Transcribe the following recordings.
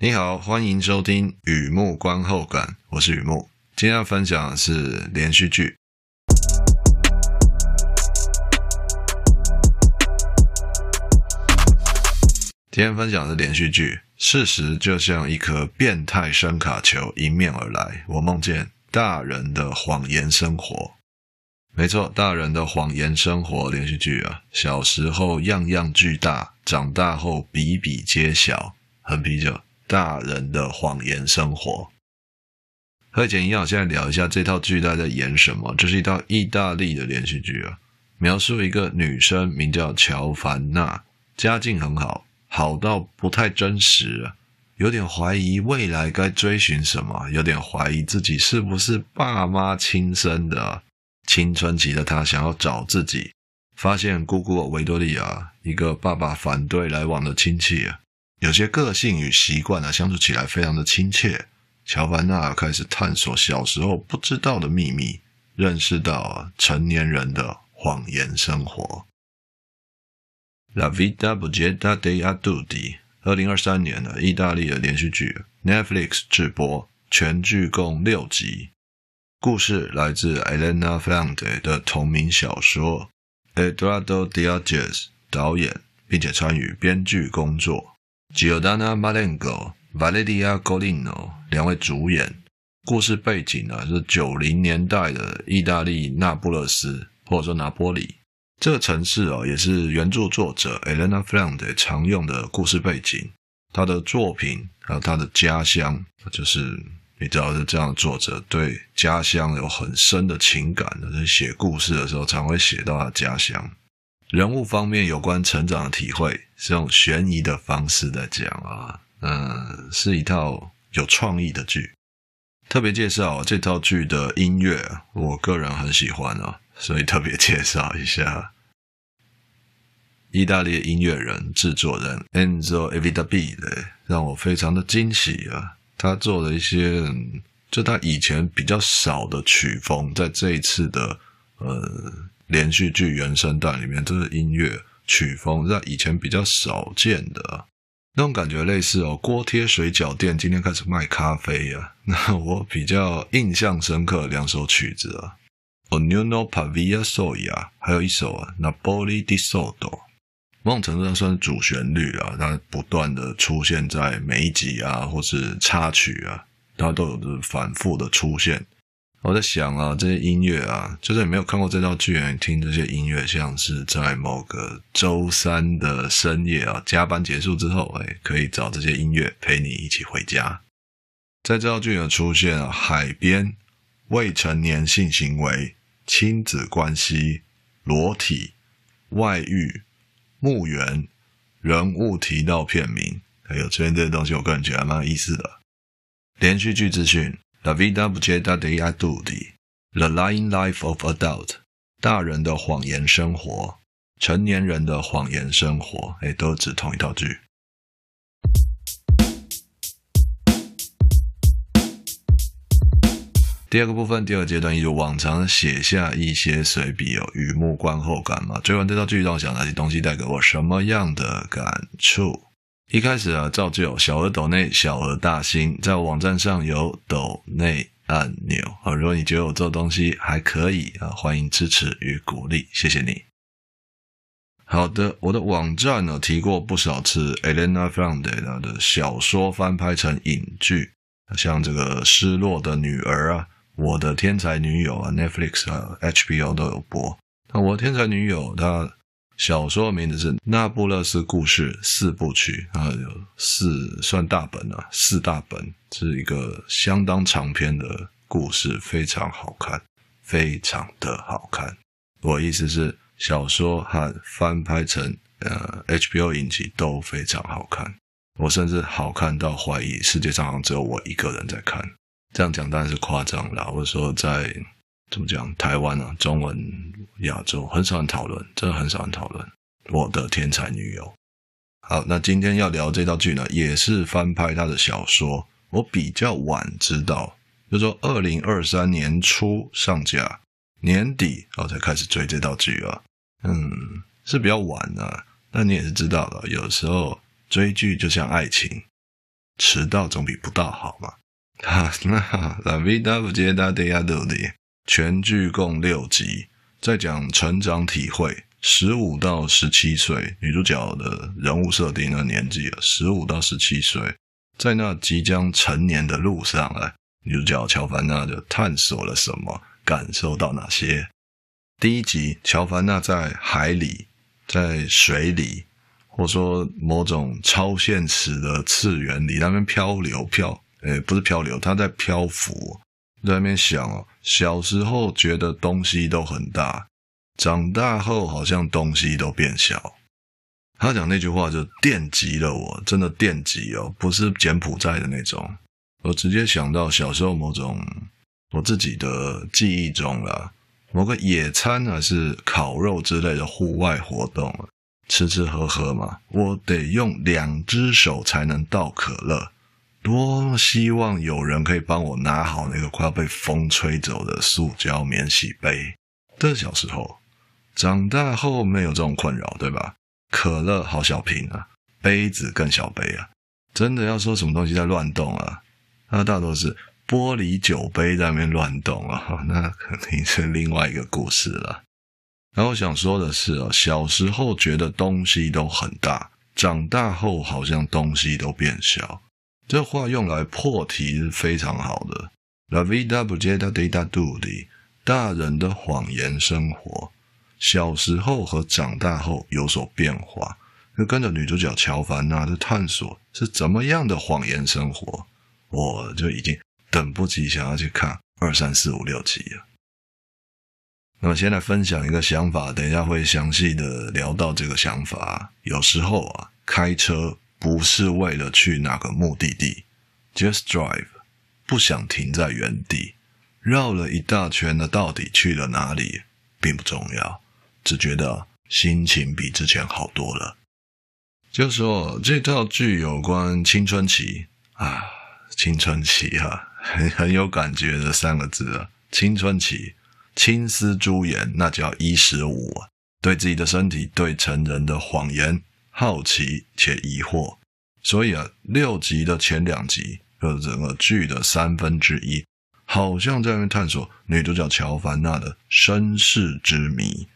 你好，欢迎收听雨木观后感，我是雨木。今天要分享的是连续剧。今天分享的是连续剧。事实就像一颗变态声卡球迎面而来，我梦见大人的谎言生活。没错，大人的谎言生活连续剧啊，小时候样样巨大，长大后比比皆小，很啤酒。大人的谎言生活，和以前一样，现在聊一下这套剧大概在演什么。这是一套意大利的连续剧啊，描述一个女生名叫乔凡娜，家境很好，好到不太真实啊，有点怀疑未来该追寻什么，有点怀疑自己是不是爸妈亲生的。青春期的她想要找自己，发现姑姑维多利亚，一个爸爸反对来往的亲戚啊。有些个性与习惯呢，相处起来非常的亲切。乔凡娜开始探索小时候不知道的秘密，认识到成年人的谎言生活。La vita b u g e t t a degli adulti，二零二三年的意大利的连续剧，Netflix 直播，全剧共六集。故事来自 Elena f l a n d e 的同名小说，Edoardo Biaggi 导演，并且参与编剧工作。Giordana Marengo、Valeria Golino 两位主演。故事背景呢是九零年代的意大利那不勒斯，或者说拿波里这个城市哦，也是原著作者 Elena Ferrante 常用的故事背景。他的作品还有他的家乡，就是你知道，是这样作者对家乡有很深的情感的，写故事的时候常会写到他家乡。人物方面有关成长的体会，是用悬疑的方式在讲啊，嗯，是一套有创意的剧。特别介绍这套剧的音乐，我个人很喜欢啊，所以特别介绍一下。意大利音乐人、制作人 Enzo Evitabile 让我非常的惊喜啊，他做了一些，就他以前比较少的曲风，在这一次的呃。连续剧原声带里面这是音乐曲风，在以前比较少见的那种感觉，类似哦，锅贴水饺店今天开始卖咖啡啊。那我比较印象深刻的两首曲子啊，Ognuno Pavia Soia，还有一首啊，Napoli di Sotto，某种程度上算是主旋律啊，它不断的出现在每一集啊，或是插曲啊，它都有着反复的出现。我在想啊，这些音乐啊，就是你没有看过这套剧，你听这些音乐，像是在某个周三的深夜啊，加班结束之后，哎，可以找这些音乐陪你一起回家。在这套剧的出现啊，海边、未成年性行为、亲子关系、裸体、外遇、墓园、人物提到片名，还有这边这些东西，我个人觉得蛮有意思的。连续剧资讯。La vita buggetta de adulti, The Lying Life of Adult，大人的谎言生活，成年人的谎言生活，哎，都指同一套剧。第二个部分，第二阶段，一如往常写下一些随笔哦，雨幕观后感嘛。追完这套剧，让我想那些东西带给我什么样的感触？一开始啊，照旧，小额抖内，小额大新，在网站上有抖内按钮啊。如果你觉得我做东西还可以啊，欢迎支持与鼓励，谢谢你。好的，我的网站呢提过不少次，Elena f r o n d e 的小说翻拍成影剧，像这个《失落的女儿》啊，《我的天才女友》啊，Netflix 啊，HBO 都有播。那《我的天才女友》她。小说的名字是《那不勒斯故事四部曲》，啊，有四算大本啊，四大本，是一个相当长篇的故事，非常好看，非常的好看。我意思是，小说和翻拍成呃 HBO 影集都非常好看，我甚至好看到怀疑世界上好像只有我一个人在看。这样讲当然是夸张了，或者说在。怎么讲？台湾啊，中文亚洲很少人讨论，真的很少人讨论。我的天才女友。好，那今天要聊这套剧呢，也是翻拍他的小说。我比较晚知道，就是说二零二三年初上架，年底我才开始追这套剧啊。嗯，是比较晚啊。那你也是知道的，有时候追剧就像爱情，迟到总比不到好嘛。哈，那哈 La vida bella della donna，全剧共六集，在讲成长体会。十五到十七岁，女主角的人物设定的年纪啊，十五到十七岁，在那即将成年的路上啊，女主角乔凡娜就探索了什么，感受到哪些。第一集，乔凡娜在海里，在水里，或者说某种超现实的次元里，那边漂流漂，诶，不是漂流，她在漂浮，在那边想哦，小时候觉得东西都很大。长大后好像东西都变小，他讲那句话就电击了我，真的电击哦，不是柬埔寨的那种，我直接想到小时候某种我自己的记忆中了，某个野餐还是烤肉之类的户外活动，吃吃喝喝嘛，我得用两只手才能倒可乐，多希望有人可以帮我拿好那个快要被风吹走的塑胶免洗杯，这小时候。长大后没有这种困扰，对吧？可乐好小瓶啊，杯子更小杯啊。真的要说什么东西在乱动啊？那大多是玻璃酒杯在那边乱动啊，那肯定是另外一个故事了。然后想说的是啊，小时候觉得东西都很大，长大后好像东西都变小。这话用来破题是非常好的。La vida bella della donna，大人的谎言生活。小时候和长大后有所变化，就跟着女主角乔凡娜的探索是怎么样的谎言生活，我就已经等不及想要去看二三四五六集了。那么，先来分享一个想法，等一下会详细的聊到这个想法。有时候啊，开车不是为了去哪个目的地，just drive，不想停在原地，绕了一大圈的到底去了哪里，并不重要。只觉得心情比之前好多了。就说这套剧有关青春期啊，青春期啊，很 很有感觉的三个字啊，青春期，青丝朱颜，那叫衣食五，对自己的身体，对成人的谎言，好奇且疑惑。所以啊，六集的前两集，就是整个剧的三分之一，好像在那边探索女主角乔凡娜的身世之谜。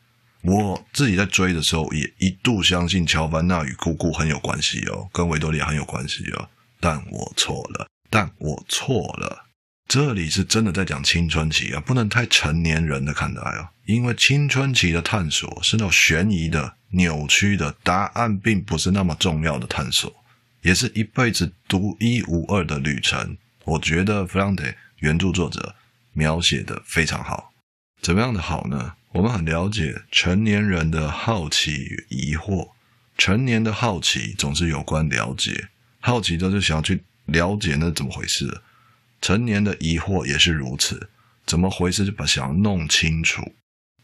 我自己在追的时候，也一度相信乔凡娜与姑姑很有关系哦，跟维多利亚很有关系哦。但我错了，但我错了。这里是真的在讲青春期啊，不能太成年人的看待啊。因为青春期的探索是那种悬疑的、扭曲的，答案并不是那么重要的探索，也是一辈子独一无二的旅程。我觉得弗朗德原著作者描写的非常好，怎么样的好呢？我们很了解成年人的好奇与疑惑，成年的好奇总是有关了解，好奇都是想要去了解那怎么回事。成年的疑惑也是如此，怎么回事就把想要弄清楚。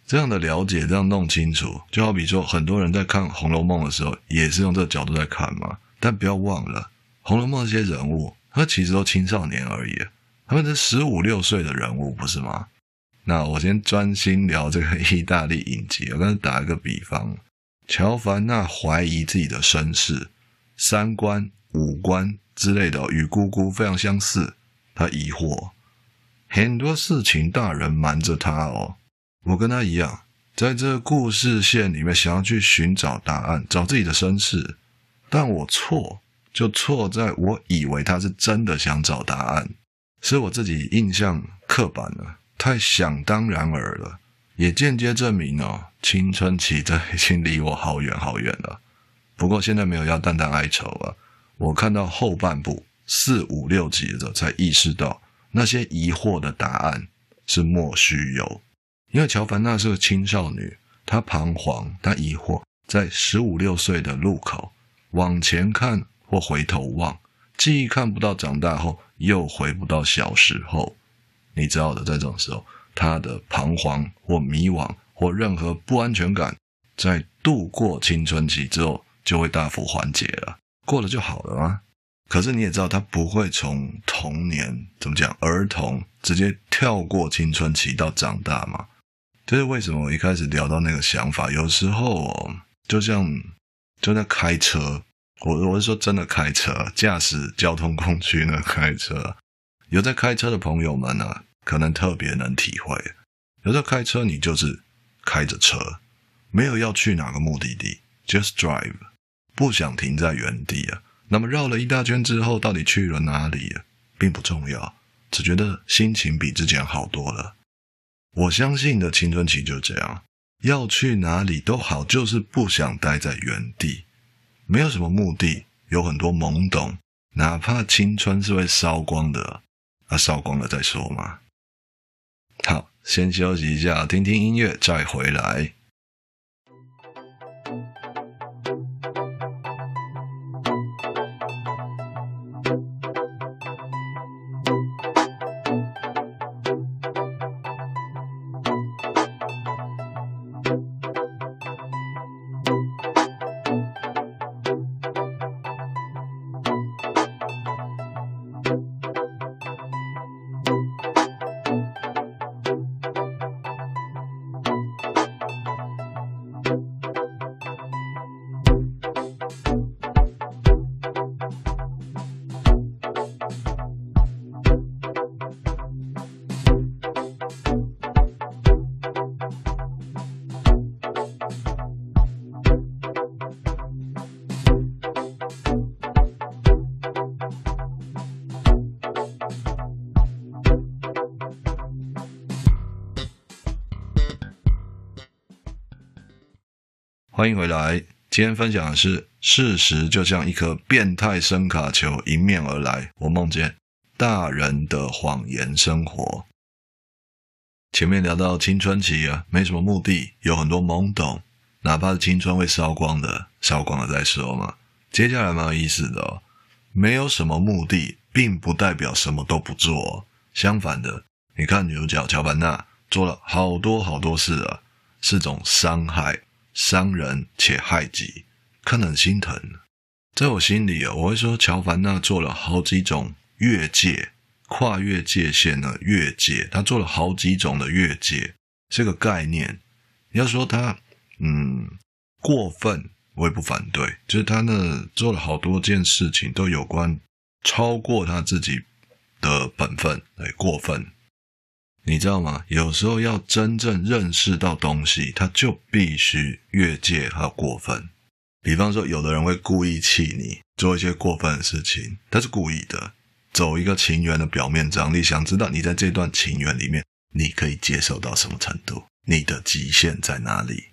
这样的了解，这样弄清楚，就好比说很多人在看《红楼梦》的时候，也是用这个角度在看嘛。但不要忘了，《红楼梦》这些人物，他其实都青少年而已，他们是十五六岁的人物，不是吗？那我先专心聊这个意大利影集。我刚才打一个比方，乔凡娜怀疑自己的身世、三观、五官之类的，与姑姑非常相似。他疑惑很多事情，大人瞒着他哦。我跟他一样，在这故事线里面想要去寻找答案，找自己的身世。但我错，就错在我以为他是真的想找答案，是我自己印象刻板了。太想当然尔了，也间接证明哦，青春期这已经离我好远好远了。不过现在没有要淡淡哀愁啊，我看到后半部四五六集的时候，才意识到那些疑惑的答案是莫须有。因为乔凡娜是个青少女，她彷徨，她疑惑，在十五六岁的路口往前看或回头望，既看不到长大后，又回不到小时候。你知道的，在这种时候，她的彷徨或迷惘或任何不安全感，在度过青春期之后就会大幅缓解了，过了就好了吗？可是你也知道，他不会从童年怎么讲儿童直接跳过青春期到长大嘛？这是为什么？我一开始聊到那个想法，有时候哦，就像就在开车，我我是说真的开车，驾驶交通工具呢，开车。有在开车的朋友们呢，可能特别能体会。有时候开车，你就是开着车，没有要去哪个目的地，just drive，不想停在原地啊。那么绕了一大圈之后，到底去了哪里，并不重要，只觉得心情比之前好多了。我相信的青春期就这样，要去哪里都好，就是不想待在原地，没有什么目的，有很多懵懂，哪怕青春是会烧光的。啊，烧光了再说嘛。好，先休息一下，听听音乐，再回来。欢迎回来，今天分享的是事实就像一颗变态声卡球迎面而来。我梦见大人的谎言生活。前面聊到青春期啊，没什么目的，有很多懵懂，哪怕是青春会烧光的，烧光了再说嘛。接下来蛮有意思的哦，没有什么目的，并不代表什么都不做。相反的，你看女主角乔凡娜做了好多好多事啊，是种伤害。伤人且害己，看得很心疼。在我心里啊，我会说乔凡娜做了好几种越界、跨越界限的越界，他做了好几种的越界，这个概念。你要说他嗯过分，我也不反对，就是他呢做了好多件事情都有关超过他自己的本分，哎，过分。你知道吗？有时候要真正认识到东西，他就必须越界和过分。比方说，有的人会故意气你，做一些过分的事情，他是故意的，走一个情缘的表面张力，想知道你在这段情缘里面，你可以接受到什么程度，你的极限在哪里。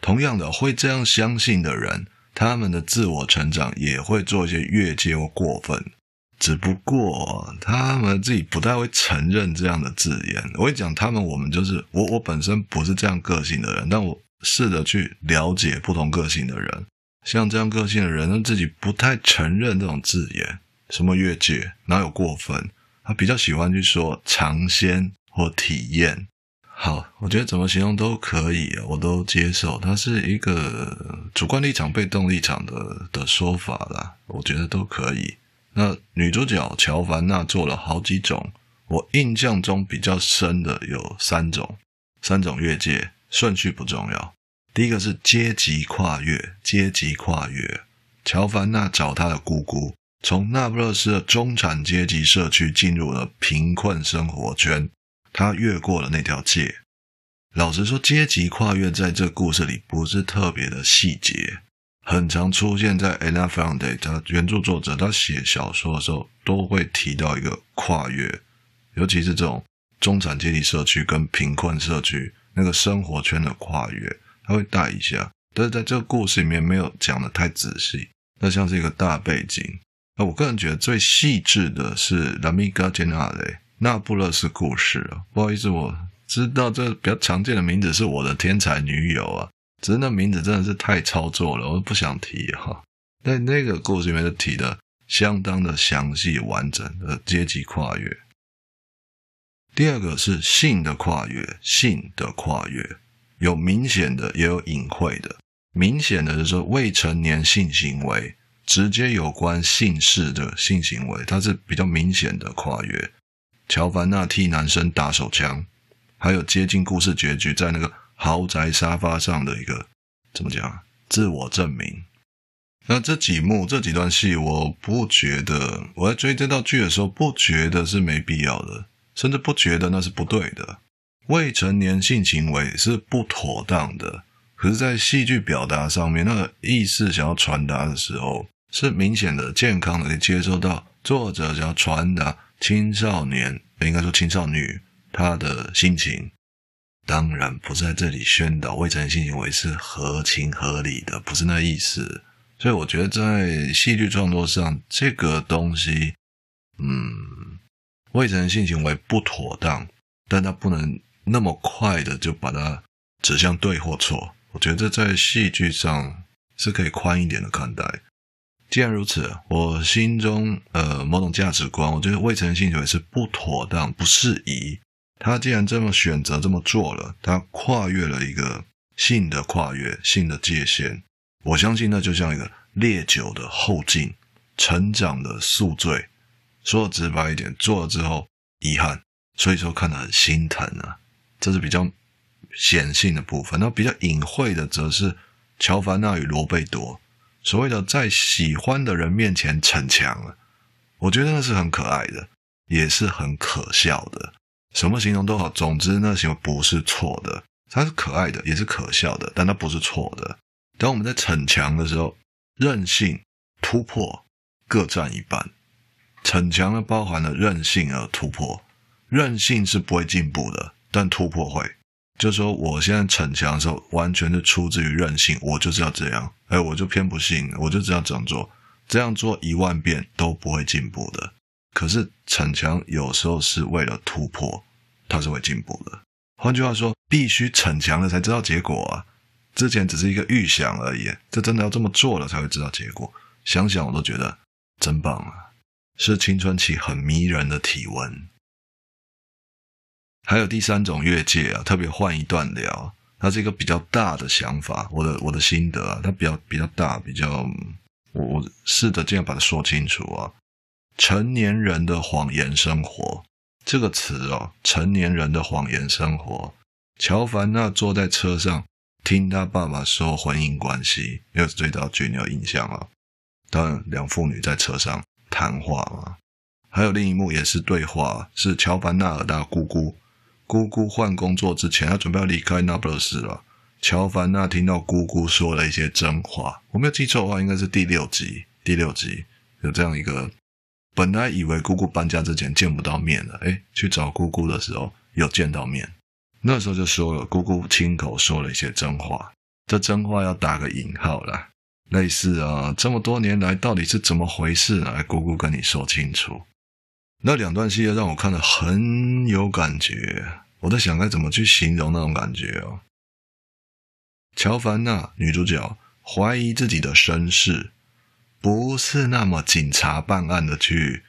同样的，会这样相信的人，他们的自我成长也会做一些越界或过分。只不过他们自己不太会承认这样的字眼。我会讲他们，我们就是我，我本身不是这样个性的人，但我试着去了解不同个性的人。像这样个性的人，他自己不太承认这种字眼，什么越界，哪有过分？他比较喜欢去说尝鲜或体验。好，我觉得怎么形容都可以，我都接受。它是一个主观立场、被动立场的的说法啦，我觉得都可以。那女主角乔凡娜做了好几种，我印象中比较深的有三种，三种越界，顺序不重要。第一个是阶级跨越，阶级跨越。乔凡娜找她的姑姑，从那不勒斯的中产阶级社区进入了贫困生活圈，她越过了那条界。老实说，阶级跨越在这故事里不是特别的细节。很常出现在 Anna Ferrante，他原著作者他写小说的时候都会提到一个跨越，尤其是这种中产阶级社区跟贫困社区那个生活圈的跨越，他会带一下，但是在这个故事里面没有讲得太仔细，那像是一个大背景。那我个人觉得最细致的是 L'Amica Geniale 那不勒斯故事啊，不好意思，我知道这比较常见的名字是我的天才女友啊。只是那名字真的是太操作了，我不想提哈。但那个故事里面就提的相当的详细完整的阶级跨越。第二个是性的跨越，性的跨越有明显的也有隐晦的。明显的就是未成年性行为，直接有关性事的性行为，它是比较明显的跨越。乔凡娜替男生打手枪，还有接近故事结局在那个。豪宅沙发上的一个怎么讲？自我证明。那这几幕这几段戏，我不觉得我在追这道剧的时候，不觉得是没必要的，甚至不觉得那是不对的。未成年性行为是不妥当的，可是，在戏剧表达上面，那个意思想要传达的时候，是明显的、健康的，可以接受到作者想要传达青少年，应该说青少女她的心情。当然不在这里宣导未成年性行为是合情合理的，不是那意思。所以我觉得在戏剧创作上，这个东西，嗯，未成年性行为不妥当，但它不能。那么快的就把它指向对或错，我觉得在戏剧上是可以宽一点的看待。既然如此，我心中呃某种价值观，我觉得未成年性行为是不妥当、不适宜。他既然这么选择这么做了，他跨越了一个性的跨越、性的界限。我相信那就像一个烈酒的后劲、成长的宿醉。说的直白一点，做了之后遗憾，所以说看得很心疼啊。这是比较显性的部分，那比较隐晦的则是乔凡纳与罗贝多所谓的在喜欢的人面前逞强了。我觉得那是很可爱的，也是很可笑的。什么形容都好，总之那行为不是错的，它是可爱的，也是可笑的，但它不是错的。当我们在逞强的时候，任性、突破各占一半。逞强呢，包含了任性而突破，任性是不会进步的。但突破会，就说，我现在逞强的时候，完全是出自于任性，我就是要这样，哎，我就偏不信，我就这样这样做，这样做一万遍都不会进步的。可是逞强有时候是为了突破，它是会进步的。换句话说，必须逞强了才知道结果啊！之前只是一个预想而已，这真的要这么做了才会知道结果。想想我都觉得真棒啊，是青春期很迷人的体温。还有第三种越界啊，特别换一段聊，它是一个比较大的想法，我的我的心得啊，它比较比较大，比较我我试着这样把它说清楚啊。成年人的谎言生活这个词哦，成年人的谎言生活。乔凡娜坐在车上听他爸爸说婚姻关系，没有这道剧你有印象啊？当然，两父女在车上谈话嘛。还有另一幕也是对话，是乔凡纳和他姑姑。姑姑换工作之前，他准备要离开那不勒斯了。乔凡纳听到姑姑说了一些真话，我没有记错的话，应该是第六集。第六集有这样一个，本来以为姑姑搬家之前见不到面了，诶，去找姑姑的时候有见到面。那时候就说了，姑姑亲口说了一些真话，这真话要打个引号啦，类似啊，这么多年来到底是怎么回事呢？来，姑姑跟你说清楚。那两段戏让我看得很有感觉，我在想该怎么去形容那种感觉哦。乔凡娜女主角怀疑自己的身世，不是那么警察办案的去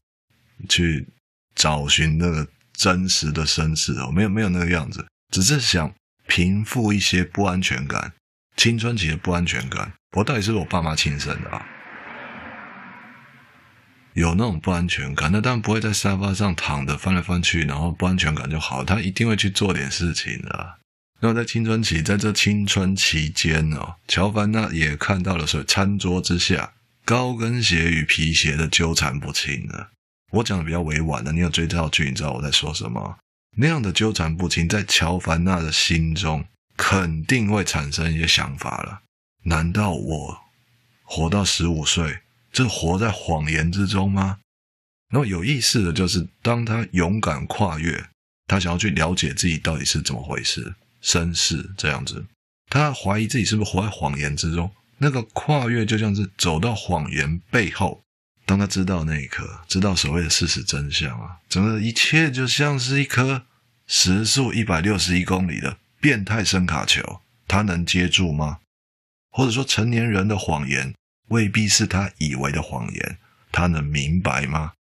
去找寻那个真实的身世哦，没有没有那个样子，只是想平复一些不安全感，青春期的不安全感。我到底是不是我爸妈亲生的啊？有那种不安全感，那当然不会在沙发上躺着翻来翻去，然后不安全感就好。他一定会去做点事情的。那么在青春期，在这青春期间哦，乔凡娜也看到了，所以餐桌之下高跟鞋与皮鞋的纠缠不清了。我讲的比较委婉的，你有追这套剧，你知道我在说什么？那样的纠缠不清，在乔凡娜的心中肯定会产生一些想法了。难道我活到十五岁？这活在谎言之中吗？那么有意思的就是，当他勇敢跨越，他想要去了解自己到底是怎么回事，身世这样子，他怀疑自己是不是活在谎言之中。那个跨越就像是走到谎言背后，当他知道那一刻，知道所谓的事实真相啊，整个一切就像是一颗时速一百六十一公里的变态声卡球，他能接住吗？或者说，成年人的谎言？未必是他以为的谎言，他能明白吗？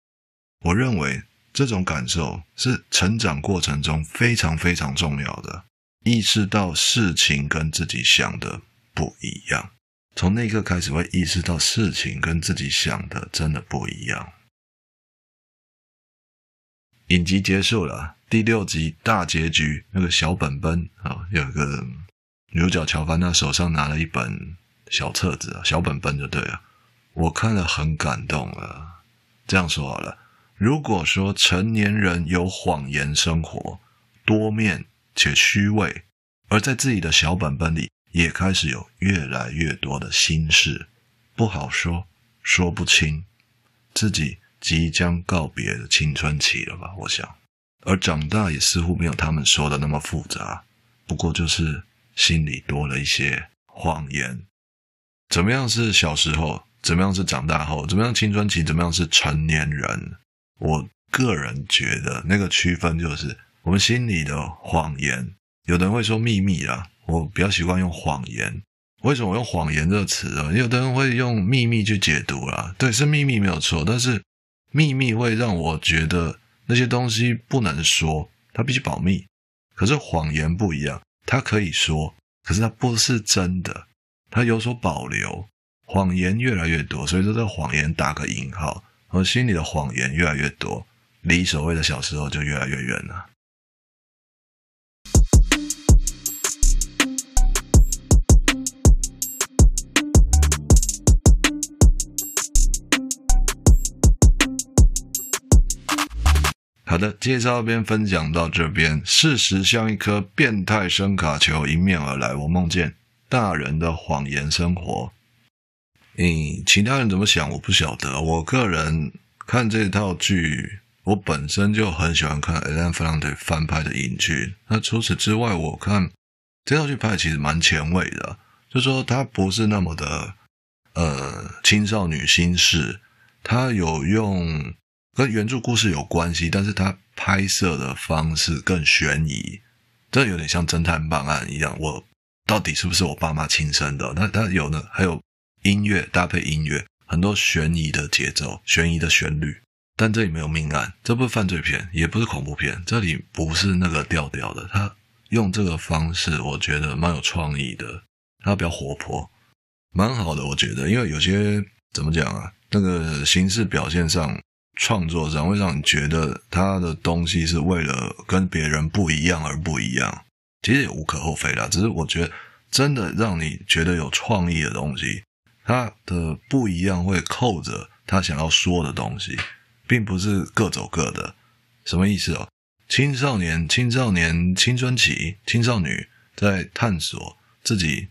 我认为这种感受是成长过程中非常非常重要的，意识到事情跟自己想的不一样，从那一刻开始会意识到事情跟自己想的真的不一样。影集结束了，第六集大结局，那个小本本啊，有一个女主角乔凡娜手上拿了一本。小册子啊，小本本就对了。我看了很感动啊。这样说好了，如果说成年人有谎言生活，多面且虚伪，而在自己的小本本里也开始有越来越多的心事，不好说，说不清，自己即将告别的青春期了吧？我想，而长大也似乎没有他们说的那么复杂，不过就是心里多了一些谎言。怎么样是小时候？怎么样是长大后？怎么样青春期？怎么样是成年人？我个人觉得那个区分就是我们心里的谎言。有的人会说秘密啊，我比较习惯用谎言。为什么我用谎言这个词啊？有的人会用秘密去解读啦，对，是秘密没有错，但是秘密会让我觉得那些东西不能说，它必须保密。可是谎言不一样，它可以说，可是它不是真的，它有所保留。谎言越来越多，所以说这谎言打个引号，我心里的谎言越来越多，离所谓的小时候就越来越远了。好的，介绍边分享到这边，事实像一颗变态声卡球迎面而来，我梦见大人的谎言生活。嗯，其他人怎么想我不晓得。我个人看这套剧，我本身就很喜欢看 Elena Ferrante 翻拍的影剧。那除此之外，我看这套剧拍的其实蛮前卫的，就说它不是那么的呃青少女心事，它有用跟原著故事有关系，但是它拍摄的方式更悬疑，这有点像侦探办案一样。我到底是不是我爸妈亲生的？那它有呢，还有。音乐搭配音乐，很多悬疑的节奏，悬疑的旋律。但这里没有命案，这不是犯罪片，也不是恐怖片，这里不是那个调调的。他用这个方式，我觉得蛮有创意的。他比较活泼，蛮好的，我觉得。因为有些怎么讲啊，那个形式表现上、创作上，会让你觉得他的东西是为了跟别人不一样而不一样。其实也无可厚非啦，只是我觉得真的让你觉得有创意的东西。他的不一样会扣着他想要说的东西，并不是各走各的。什么意思哦？青少年、青少年、青春期、青少女在探索自己，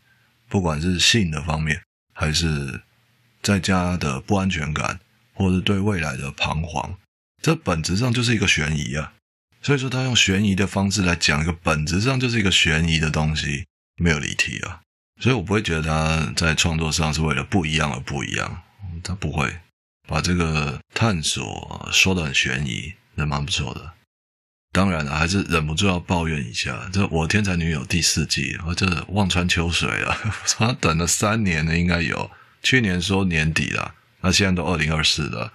不管是性的方面，还是在家的不安全感，或者对未来的彷徨，这本质上就是一个悬疑啊。所以说，他用悬疑的方式来讲一个本质上就是一个悬疑的东西，没有离题啊。所以我不会觉得他在创作上是为了不一样而不一样，他不会把这个探索说得很悬疑，那蛮不错的。当然了，还是忍不住要抱怨一下，这《我天才女友》第四季，我这望穿秋水了，他等了三年了，应该有。去年说年底了，那现在都二零二四了，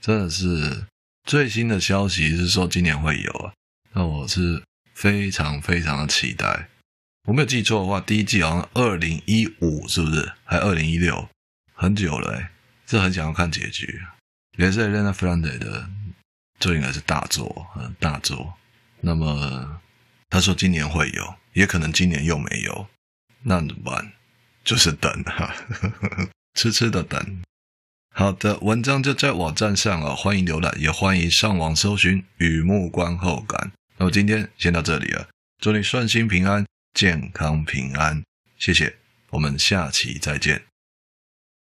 真的是最新的消息是说今年会有啊，那我是非常非常的期待。我没有记错的话，第一季好像二零一五，是不是？还二零一六，很久了诶，这很想要看结局。也是 Elena Ferrante 的，这应该是大作，嗯，大作。那么他说今年会有，也可能今年又没有，那怎么办？就是等哈，痴痴的等。好的，文章就在网站上了，欢迎浏览，也欢迎上网搜寻《雨幕观后感》。那么今天先到这里了，祝你顺心平安。健康平安，谢谢，我们下期再见。